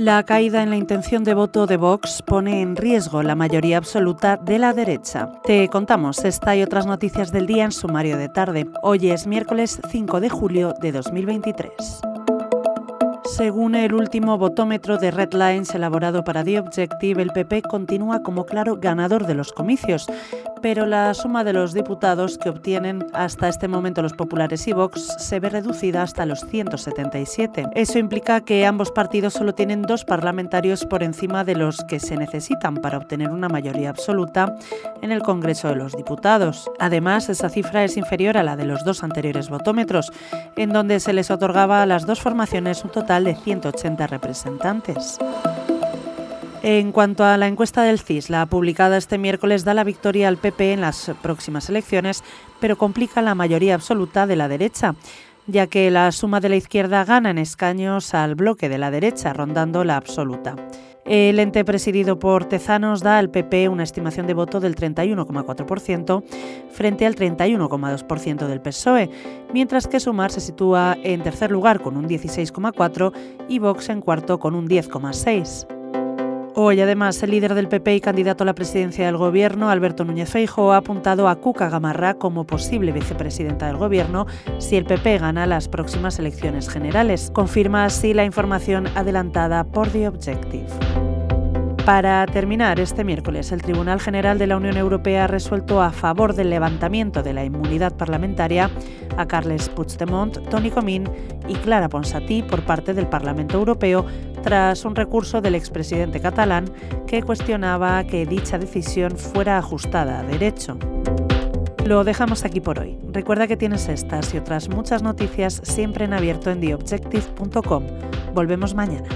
La caída en la intención de voto de Vox pone en riesgo la mayoría absoluta de la derecha. Te contamos esta y otras noticias del día en sumario de tarde. Hoy es miércoles 5 de julio de 2023. Según el último votómetro de Red Lines elaborado para The Objective, el PP continúa como claro ganador de los comicios, pero la suma de los diputados que obtienen hasta este momento los populares y Vox se ve reducida hasta los 177. Eso implica que ambos partidos solo tienen dos parlamentarios por encima de los que se necesitan para obtener una mayoría absoluta en el Congreso de los Diputados. Además, esa cifra es inferior a la de los dos anteriores votómetros, en donde se les otorgaba a las dos formaciones un total de 180 representantes. En cuanto a la encuesta del CIS, la publicada este miércoles da la victoria al PP en las próximas elecciones, pero complica la mayoría absoluta de la derecha, ya que la suma de la izquierda gana en escaños al bloque de la derecha, rondando la absoluta. El ente presidido por Tezanos da al PP una estimación de voto del 31,4% frente al 31,2% del PSOE, mientras que Sumar se sitúa en tercer lugar con un 16,4% y Vox en cuarto con un 10,6%. Hoy, además, el líder del PP y candidato a la presidencia del Gobierno, Alberto Núñez Feijóo, ha apuntado a Cuca Gamarra como posible vicepresidenta del Gobierno si el PP gana las próximas elecciones generales. Confirma así la información adelantada por The Objective. Para terminar, este miércoles el Tribunal General de la Unión Europea ha resuelto a favor del levantamiento de la inmunidad parlamentaria a Carles Puigdemont, Tony Comín y Clara Ponsatí por parte del Parlamento Europeo tras un recurso del expresidente catalán que cuestionaba que dicha decisión fuera ajustada a derecho. Lo dejamos aquí por hoy. Recuerda que tienes estas y otras muchas noticias siempre en abierto en theobjective.com. Volvemos mañana.